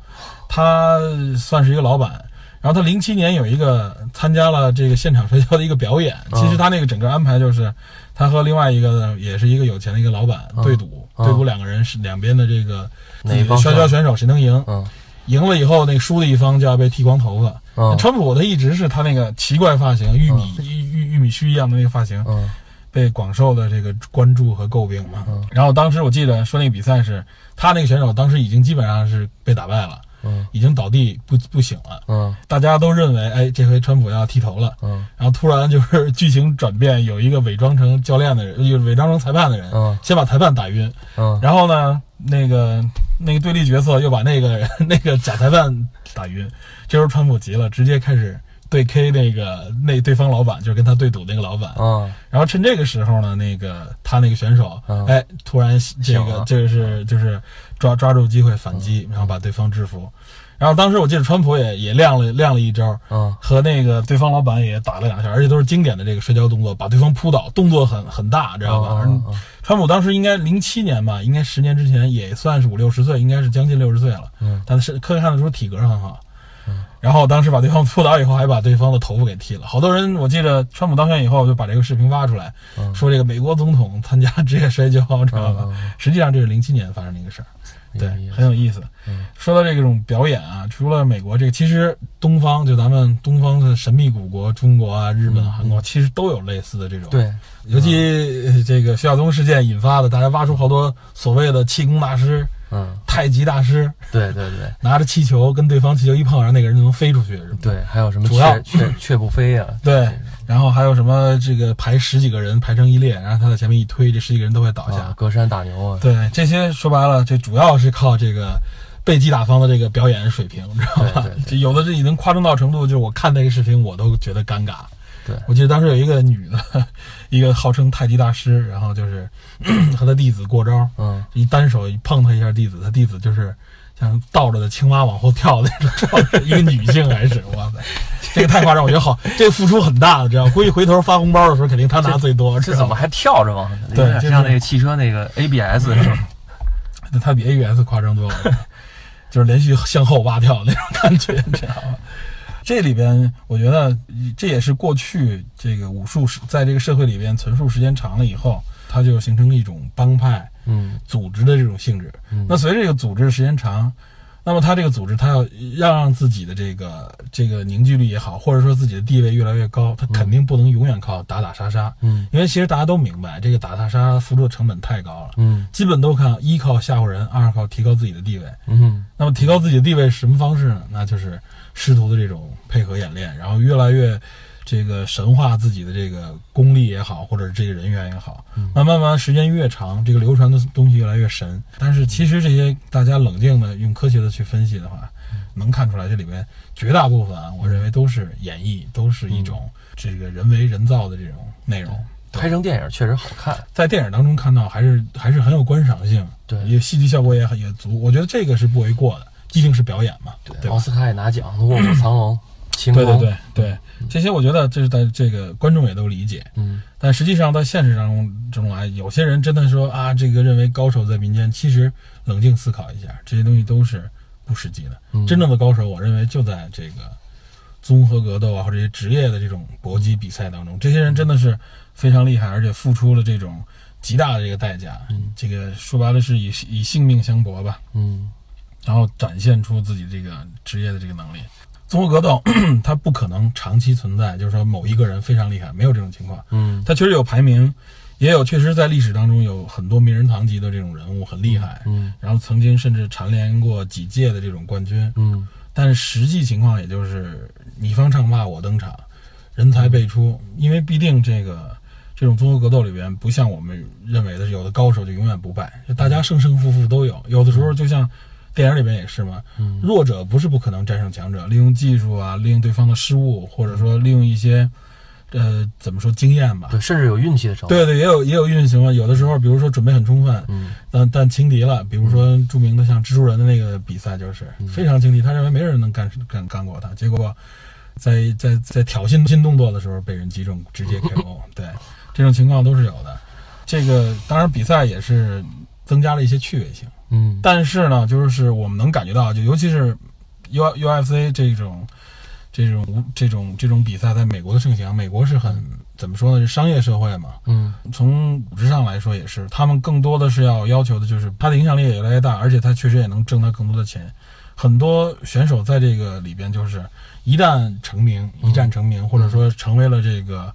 他算是一个老板。然后他零七年有一个参加了这个现场摔跤的一个表演，嗯其实他那个整个安排就是他和另外一个也是一个有钱的一个老板嗯对赌，嗯对赌两个人是两边的这个自己的摔跤选手谁能赢，嗯赢了以后那输的一方就要被剃光头发。嗯。川普他一直是他那个奇怪发型，玉米玉玉玉米须一样的那个发型，嗯。被广受的这个关注和诟病嘛。嗯。然后当时我记得说那个比赛是他那个选手当时已经基本上是被打败了，嗯。已经倒地不不醒了。嗯。大家都认为，哎，这回川普要剃头了。嗯。然后突然就是剧情转变，有一个伪装成教练的人，有伪装成裁判的人，嗯。先把裁判打晕，嗯。然后呢，那个那个对立角色又把那个人 那个假裁判打晕。这时候川普急了，直接开始对 K 那个那对方老板，就是跟他对赌那个老板。嗯。然后趁这个时候呢，那个他那个选手，嗯。哎，突然这个就是就是抓抓住机会反击，然后把对方制服。然后当时我记得川普也也亮了亮了一招，嗯和那个对方老板也打了两下，而且都是经典的这个摔跤动作，把对方扑倒，动作很很大，知道吧？嗯嗯川普当时应该零七年吧，应该十年之前也算是五六十岁，应该是将近六十岁了。嗯但是可以看得出体格很好。嗯然后当时把对方扑倒以后，还把对方的头发给剃了。好多人，我记得川普当选以后就把这个视频挖出来，嗯说这个美国总统参加职业摔跤，知道吧？实际上这是零七年发生的一个事儿。对很有意思。嗯说到这种表演啊，除了美国这个，其实东方就咱们东方的神秘古国，中国啊、日本、嗯韩国，其实都有类似的这种。，对尤其呃这个徐晓东事件引发的，大家挖出好多所谓的气功大师、嗯太极大师，对对对拿着气球跟对方气球一碰，然后那个人就能飞出去。是吧对，还有什么雀雀雀不飞呀？对，然后还有什么这个排十几个人排成一列，然后他在前面一推，这十几个人都会倒下。啊，隔山打牛啊，对，这些说白了，这主要是靠这个被击打方的这个表演水平，知道吧对对？对这有的这已经夸张到程度，就是我看那个视频我都觉得尴尬。对我记得当时有一个女的，一个号称太极大师，然后就是 和他弟子过招，嗯一单手一碰他一下弟子，他弟子就是像倒着的青蛙往后跳的那种状态，一个女性还是哇塞，这个太夸张，我觉得好，这个付出很大的，知道？估计回头发红包的时候，肯定他拿最多？这怎么还跳着往？对就像那个汽车那个 ABS 是吧？那它比 ABS 夸张多了，就是连续向后蛙跳那种感觉，你知道吗？这里边，我觉得这也是过去这个武术是在这个社会里边存数时间长了以后，它就形成一种帮派嗯组织的这种性质。嗯那随着这个组织时间长，那么他这个组织，他要要让自己的这个这个凝聚力也好，或者说自己的地位越来越高，他肯定不能永远靠打打杀杀，嗯因为其实大家都明白，这个打打杀杀付出的成本太高了。嗯基本都看一靠吓唬人，二靠提高自己的地位。嗯那么提高自己的地位是什么方式呢？那就是师徒的这种配合演练，然后越来越这个神化自己的这个功力也好，或者是这个人员也好，慢慢慢时间越长，这个流传的东西越来越神。但是其实这些大家冷静的用科学的去分析的话，能看出来这里边绝大部分啊，我认为都是演绎，都是一种这个人为人造的这种内容。拍成电影确实好看。在电影当中看到，还是还是很有观赏性，对也戏剧效果也很也足。我觉得这个是不为过的，毕竟是表演嘛，对吧奥？斯卡也拿奖，《卧虎藏龙》《秦对》对对对，这些我觉得这是在这个观众也都理解，嗯。但实际上在现实当中中啊，有些人真的说啊，这个认为高手在民间，其实冷静思考一下，这些东西都是不实际的。嗯。真正的高手，我认为就在这个综合格斗啊，或者这些职业的这种搏击比赛当中，这些人真的是非常厉害，而且付出了这种极大的这个代价。嗯。这个说白了是以以性命相搏吧，嗯。然后展现出自己这个职业的这个能力。综合格斗它不可能长期存在，就是说某一个人非常厉害，没有这种情况。嗯它确实有排名，也有确实在历史当中有很多名人堂级的这种人物很厉害，嗯然后曾经甚至蝉联过几届的这种冠军。嗯但是实际情况也就是你方唱罢我登场，人才辈出。因为必定这个这种综合格斗里边，不像我们认为的有的高手就永远不败，就大家胜胜负负都有。有的时候就像电影里边也是嘛，嗯弱者不是不可能战胜强者，利用技术啊，利用对方的失误，或者说利用一些呃怎么说经验吧。对，甚至有运气的时候。对对，也有也有运行啊。有的时候，比如说准备很充分，嗯但但轻敌了，比如说著名的像蜘蛛人的那个比赛，就是嗯非常轻敌，他认为没人能干干干过他，结果在在在挑衅新动作的时候被人击中，直接 KO。对，这种情况都是有的。这个当然比赛也是增加了一些趣味性，嗯但是呢，就是我们能感觉到，就尤其是 U UFC 这种这种无这种这种比赛在美国的盛行，美国是很怎么说呢？是商业社会嘛，嗯从组织上来说也是，他们更多的是要要求的就是它的影响力也越来越大，而且它确实也能挣到更多的钱。很多选手在这个里边就是一旦成名，一战成名，或者说成为了这个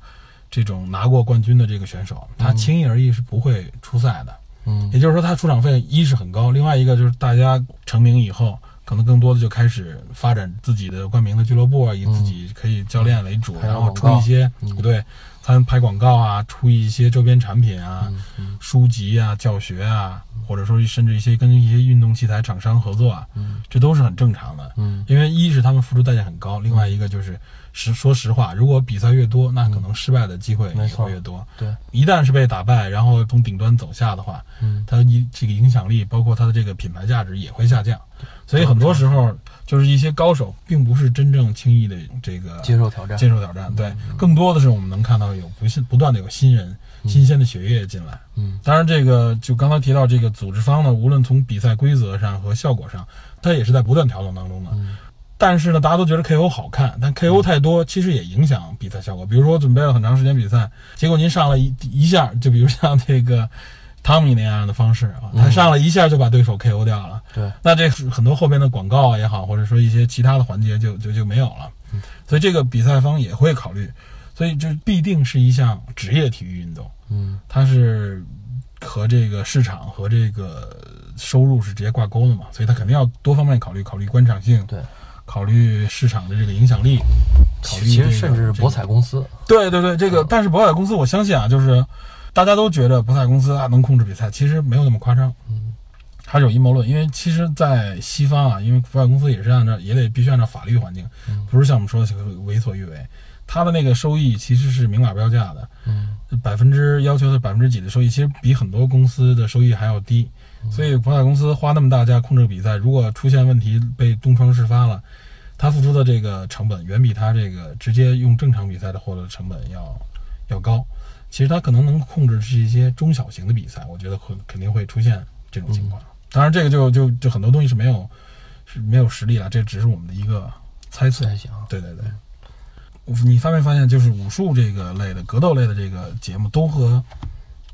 这种拿过冠军的这个选手，他轻易而易是不会出赛的。嗯。也就是说，他出场费一是很高，另外一个就是大家成名以后，可能更多的就开始发展自己的冠名的俱乐部啊，以自己可以教练为主，拍然后出一些嗯。不拍广告啊，出一些周边产品啊、嗯嗯书籍啊、教学啊，或者说甚至一些跟一些运动器材厂商合作啊，嗯这都是很正常的。嗯因为一是他们付出代价很高，另外一个就是实说实话，如果比赛越多，那可能失败的机会也会越多。对，一旦是被打败，然后从顶端走下的话，嗯它一这个影响力，包括它的这个品牌价值也会下降。所以很多时候，就是一些高手并不是真正轻易的这个接受挑战，接受挑战，对，更多的是我们能看到有不信不断的有新人、新鲜的血液进来。嗯当然，这个就刚才提到这个组织方呢，无论从比赛规则上和效果上，它也是在不断调整当中的。嗯但是呢，大家都觉得 KO 好看，但 KO 太多其实也影响比赛效果。比如说，我准备了很长时间比赛，结果您上了一一下，就比如像这个汤米那样的方式啊，他上来一下就把对手 KO 掉了。对，那这很多后边的广告啊也好，或者说一些其他的环节就就就没有了。所以这个比赛方也会考虑，所以这必定是一项职业体育运动，嗯。它是和这个市场和这个收入是直接挂钩的嘛，所以它肯定要多方面考虑，考虑观赏性，对，考虑市场的这个影响力，考虑其这个实甚至博彩公司，对对对，这个嗯。但是博彩公司，我相信啊，就是大家都觉得博彩公司啊能控制比赛，其实没有那么夸张。嗯，还是有阴谋论，因为其实，在西方啊，因为博彩公司也是按照也得必须按照法律环境，嗯不是像我们说的这个为所欲为。它的那个收益其实是明码标价的，嗯百分之要求的百分之几的收益，其实比很多公司的收益还要低。所以博彩公司花那么大价控制比赛，如果出现问题被东窗事发了，他付出的这个成本远比他这个直接用正常比赛的获得成本要要高。其实他可能能控制是一些中小型的比赛，我觉得会肯定会出现这种情况。当然，这个就就就很多东西是没有是没有实力了，这只是我们的一个猜测。对对对，你发没发现，就是武术这个类的、格斗类的这个节目，都和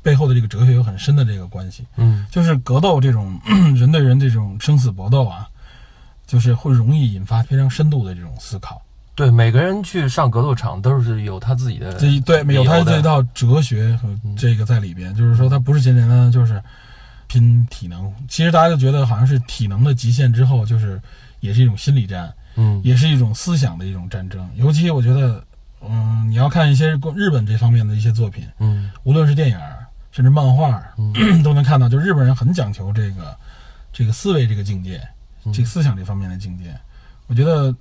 背后的这个哲学有很深的这个关系。嗯就是格斗这种 人对人这种生死搏斗啊，就是会容易引发非常深度的这种思考。对，每个人去上格斗场都是有他自己的这对有他这套哲学和这个在里边，就是说他不是简简单单就是拼体能。其实大家就觉得好像是体能的极限之后，就是也是一种心理战。嗯也是一种思想的一种战争。尤其我觉得，嗯，你要看一些日本这方面的一些作品，嗯无论是电影甚至漫画，嗯 都能看到，就日本人很讲求这个这个思维这个境界，嗯这个思想这方面的境界。我觉得，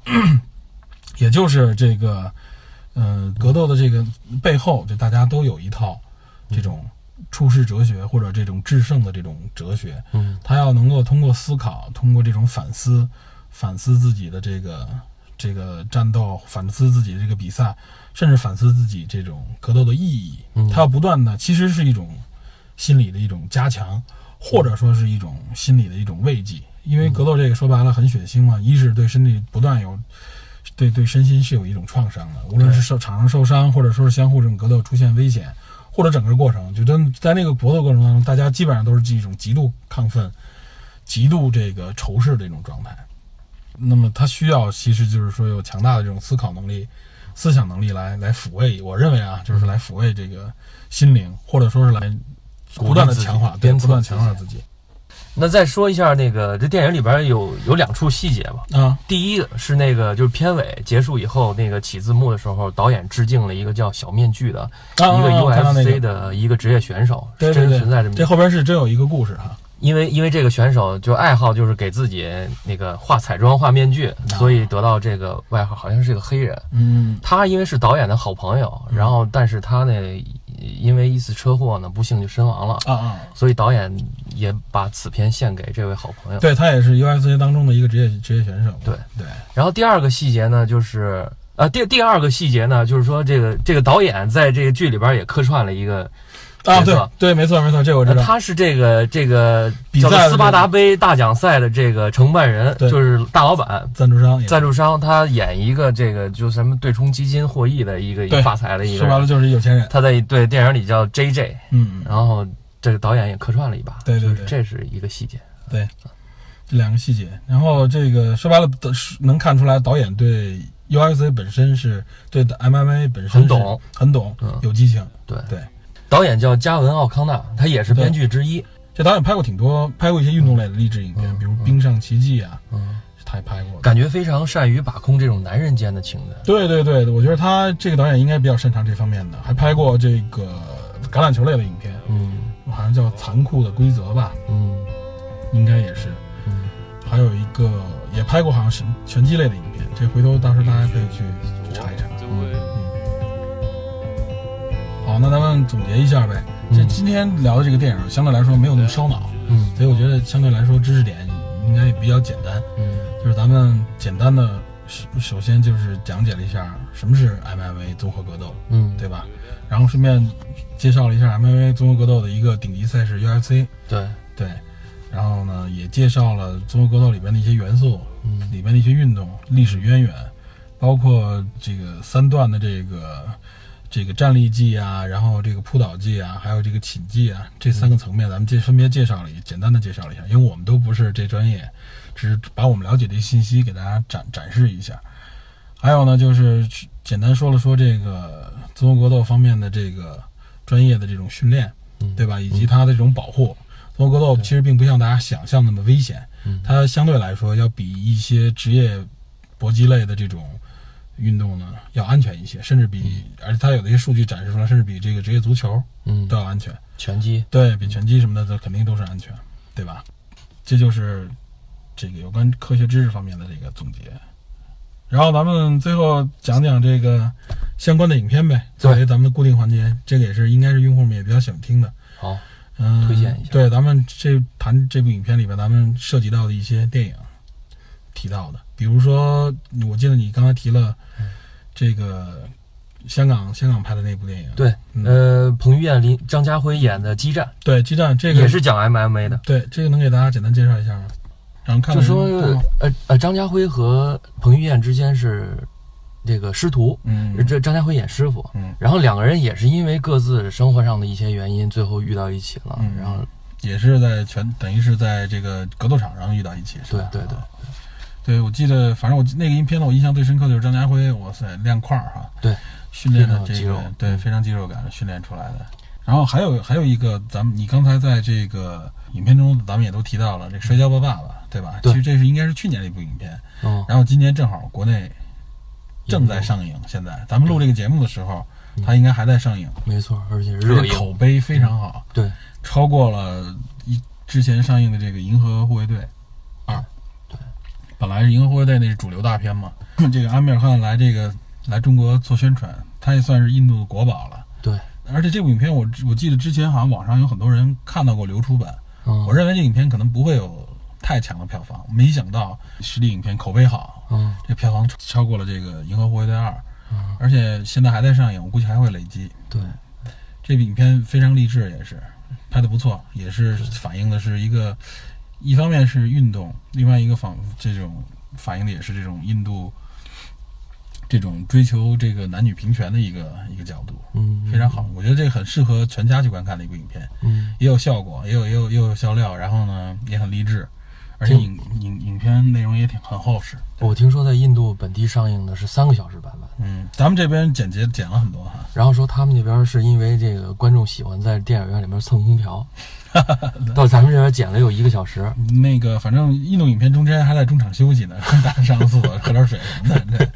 也就是这个，嗯、格斗的这个背后，就大家都有一套这种处世哲学或者这种制胜的这种哲学。嗯他要能够通过思考，通过这种反思，反思自己的这个这个战斗，反思自己的这个比赛，甚至反思自己这种格斗的意义。嗯他要不断的，其实是一种心理的一种加强，或者说是一种心理的一种慰藉。因为格斗这个说白了很血腥嘛，一是对身体不断有。对对，身心是有一种创伤的，无论是受场上受伤，或者说是相互这种格斗出现危险，或者整个过程，就真在那个搏斗过程当中，大家基本上都是一种极度亢奋、极度这个仇视的一种状态。那么他需要，其实就是说有强大的这种思考能力、思想能力来来抚慰。我认为啊，就是来抚慰这个心灵，或者说是来不断的强化，对，鞭策不断强化自己那再说一下那个这电影里边有有两处细节吧。啊。第一个是那个就是片尾结束以后，那个起字幕的时候，导演致敬了一个叫小面具的啊一个 UFC 的一个职业选手，对对对真存在这么这后边是真有一个故事哈。因为因为这个选手就爱好就是给自己那个画彩妆、画面具，所以得到这个外号，好像是个黑人。嗯他因为是导演的好朋友，然后但是他呢，因为一次车祸呢，不幸就身亡了，啊啊，所以导演也把此片献给这位好朋友。对他也是 UFC 当中的一个职业职业选手。对对，然后第二个细节呢，就是啊，第第二个细节呢，就是说这个这个导演在这个剧里边也客串了一个啊，对对，没错没错，这个我知道。呃他是这个这个比赛斯巴达杯大奖赛的这个承办人，就是大老板。赞助商赞助商他演一个这个就什么对冲基金获益的一个对发财的一个说白了，就是有钱人。他在对电影里叫 J J，嗯，然后这个导演也客串了一把，对对对就是这是一个细节。对这两个细节，然后这个说白了是能看出来导演对 UFC 本身是对 MMA 本身很懂，很懂嗯，有激情。对对，导演叫加文奥康纳，他也是编剧之一。这导演拍过挺多，拍过一些运动类的励志影片，嗯比如《冰上奇迹》啊，嗯，他也拍过。感觉非常善于把控这种男人间的情感。对对对，我觉得他这个导演应该比较擅长这方面的，还拍过这个橄榄球类的影片，嗯好像叫《残酷的规则》吧，嗯应该也是。嗯，还有一个也拍过好像是拳击类的影片，这回头到时候大家可以去去查一查。好，那咱们总结一下呗。这嗯今天聊的这个电影相对来说没有那么烧脑，嗯所以我觉得相对来说知识点应该也比较简单。嗯就是咱们简单的首首先就是讲解了一下什么是 MMA 综合格斗，嗯，对吧？然后顺便介绍了一下 MMA 综合格斗的一个顶级赛事 UFC，对，对。然后呢，也介绍了综合格斗里边的一些元素，嗯里边的一些运动历史渊源，包括这个三段的这个这个站立技啊，然后这个扑倒技啊，还有这个擒技啊，这三个层面咱们介分别介绍了一简单的介绍了一下，因为我们都不是这专业，只是把我们了解的一些信息给大家展展示一下。还有呢，就是简单说了说这个综合格斗方面的这个专业的这种训练，嗯对吧？以及它的这种保护。综合格斗其实并不像大家想象那么危险，嗯它相对来说要比一些职业搏击类的这种运动呢要安全一些，甚至比，而且它有的一些数据展示出来，甚至比这个职业足球嗯都，要安全。拳击，对比拳击什么的，都肯定都是安全，对吧？这就是这个有关科学知识方面的这个总结。然后咱们最后讲讲这个相关的影片呗，作为咱们的固定环节，这个也是应该是用户们也比较喜欢听的。好，嗯，推荐一下。对，咱们这谈这部影片里边，咱们涉及到的一些电影提到的，比如说，我记得你刚才提了这个香港香港拍的那部电影，对，嗯。呃，彭于晏、林张家辉演的《激战对，激战这》个也是讲 MMA 的，对，这个能给大家简单介绍一下吗？然后看就说呃呃，张家辉和彭于晏之间是这个师徒，嗯。这张家辉演师傅，嗯，然后两个人也是因为各自生活上的一些原因，最后遇到一起了，嗯。然后也是在全等于是在这个格斗场上遇到一起？对对对。啊对，我记得，反正我那个影片呢，我印象最深刻的就是张家辉，哇塞，亮块儿哈，对，训练的这个，对，非常肌肉感训练出来的。然后还有还有一个，咱们你刚才在这个影片中，咱们也都提到了这个《摔跤吧，爸爸》，对吧？对。其实这是应该是去年的一部影片，嗯，然后今年正好国内正在上映，现在。咱们录这个节目的时候，它应该还在上映，没错，而且是口碑非常好，对，超过了一之前上映的这个《银河护卫队二》。对，本来是《银河护卫队》那是主流大片嘛，这个阿米尔汗来这个来中国做宣传，他也算是印度的国宝了。对，而且这部影片我我记得之前好像网上有很多人看到过流出版，嗯。我认为这影片可能不会有太强的票房，没想到实力影片口碑好，嗯。这票房超过了这个《银河护卫队二》，嗯，而且现在还在上映，我估计还会累积。对，这部影片非常励志，也是。拍的不错，也是反映的是一个，一方面是运动，另外一个反这种反映的也是这种印度这种追求这个男女平权的一个一个角度，嗯，非常好。我觉得这个很适合全家去观看的一部影片，嗯，也有效果，也有也有也有笑料，然后呢也很励志，而且嗯影影影片内容也挺很厚实。我听说在印度本地上映的是三个小时版本，嗯，咱们这边剪辑剪了很多哈，然后说他们那边是因为这个观众喜欢在电影院里面蹭空调，到咱们这边剪了有一个小时，那个反正印度影片中间还在中场休息呢，大家上个厕所喝点水什么的。这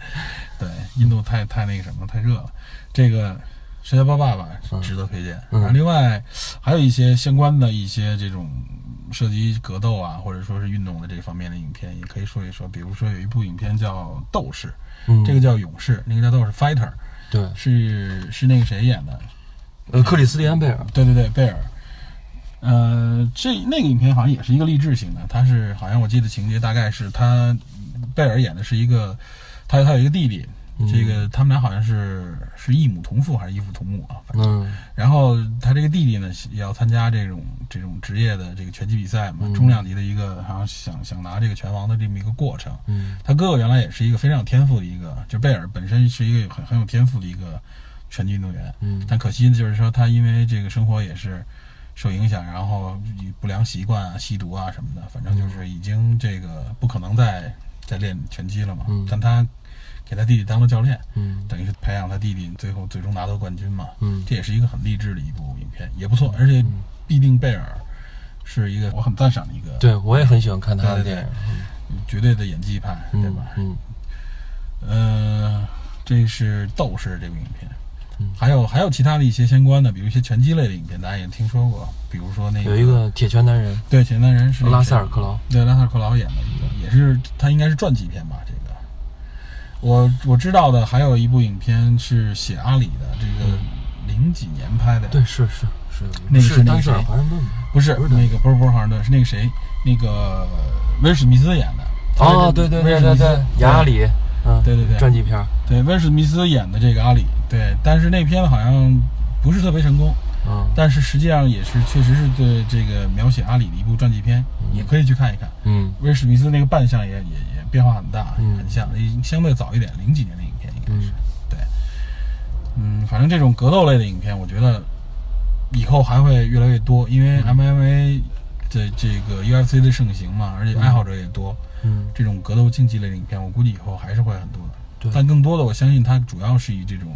对，印度太太那个什么太热了。这个《摔跤吧爸爸》嗯值得推荐。嗯然后另外还有一些相关的一些这种涉及格斗啊，或者说是运动的这方面的影片，也可以说一说。比如说有一部影片叫《斗士》，嗯，这个叫《勇士》，那个叫《斗士 Fighter》，对，是是那个谁演的？呃，克里斯蒂安贝尔，对对对，贝尔。呃，这那个影片好像也是一个励志型的，他是好像我记得情节大概是他贝尔演的是一个，他他有一个弟弟，这个他们俩好像是是异母同父还是异父同母啊？反正。嗯然后他这个弟弟呢，也要参加这种这种职业的这个拳击比赛嘛，嗯中量级的一个，好像想想拿这个拳王的这么一个过程。嗯他哥哥原来也是一个非常有天赋的一个，就贝尔本身是一个很很有天赋的一个拳击运动员，嗯但可惜就是说他因为这个生活也是受影响，然后不良习惯啊、吸毒啊什么的，反正就是已经这个不可能再再练拳击了嘛。嗯但他给他弟弟当了教练，嗯等于是培养他弟弟，最后最终拿到冠军嘛。嗯这也是一个很励志的一部影片，也不错，而且必定贝尔是一个我很赞赏的一个，对我也很喜欢看他的对对电影。绝对的演技派，对嗯吧？嗯呃，这是斗士这部影片嗯，还有还有其他的一些相关的，比如一些拳击类的影片，大家也听说过，比如说那个有一个铁拳男人对铁拳男人是拉塞尔克劳。对拉塞尔克劳演的一个，也是他应该是传记片吧？这个我我知道的还有一部影片是写阿里的，这个零几年拍的，对，是是是，那个是那个谁华盛顿吗？不是不是那个不是不是华盛顿，是那个谁，那个威尔史密斯演的。哦，对对对对对，雅阿里，嗯，对对对传记片，对，威尔史密斯演的这个阿里，对，但是那片子好像不是特别成功，嗯但是实际上也是确实是对这个描写阿里的一部传记片，也可以去看一看。嗯威尔史密斯那个扮相也也也变化很大，嗯很像，相对早一点，零几年的影片应该是。嗯对，嗯，反正这种格斗类的影片，我觉得以后还会越来越多，因为 MMA 的这个 UFC 的盛行嘛，而且爱好者也多，嗯这种格斗竞技类的影片，我估计以后还是会很多的。对但更多的，我相信它主要是以这种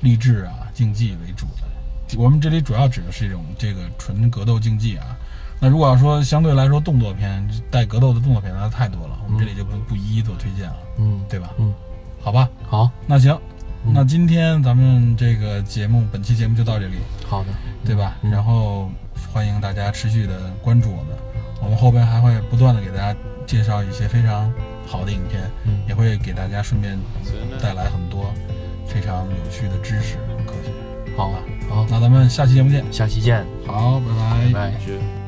励志啊、竞技为主的。我们这里主要指的是一种这个纯格斗竞技啊。那如果要说相对来说动作片带格斗的动作片，那太多了，我们这里就不不一一做推荐了，嗯对吧？嗯，好吧，好那行，嗯那今天咱们这个节目，本期节目就到这里，好的，对吧？嗯然后欢迎大家持续的关注我们，我们后边还会不断的给大家介绍一些非常好的影片，嗯也会给大家顺便带来很多非常有趣的知识和科学。好好，那咱们下期节目见。下期见，好，拜拜拜拜。Je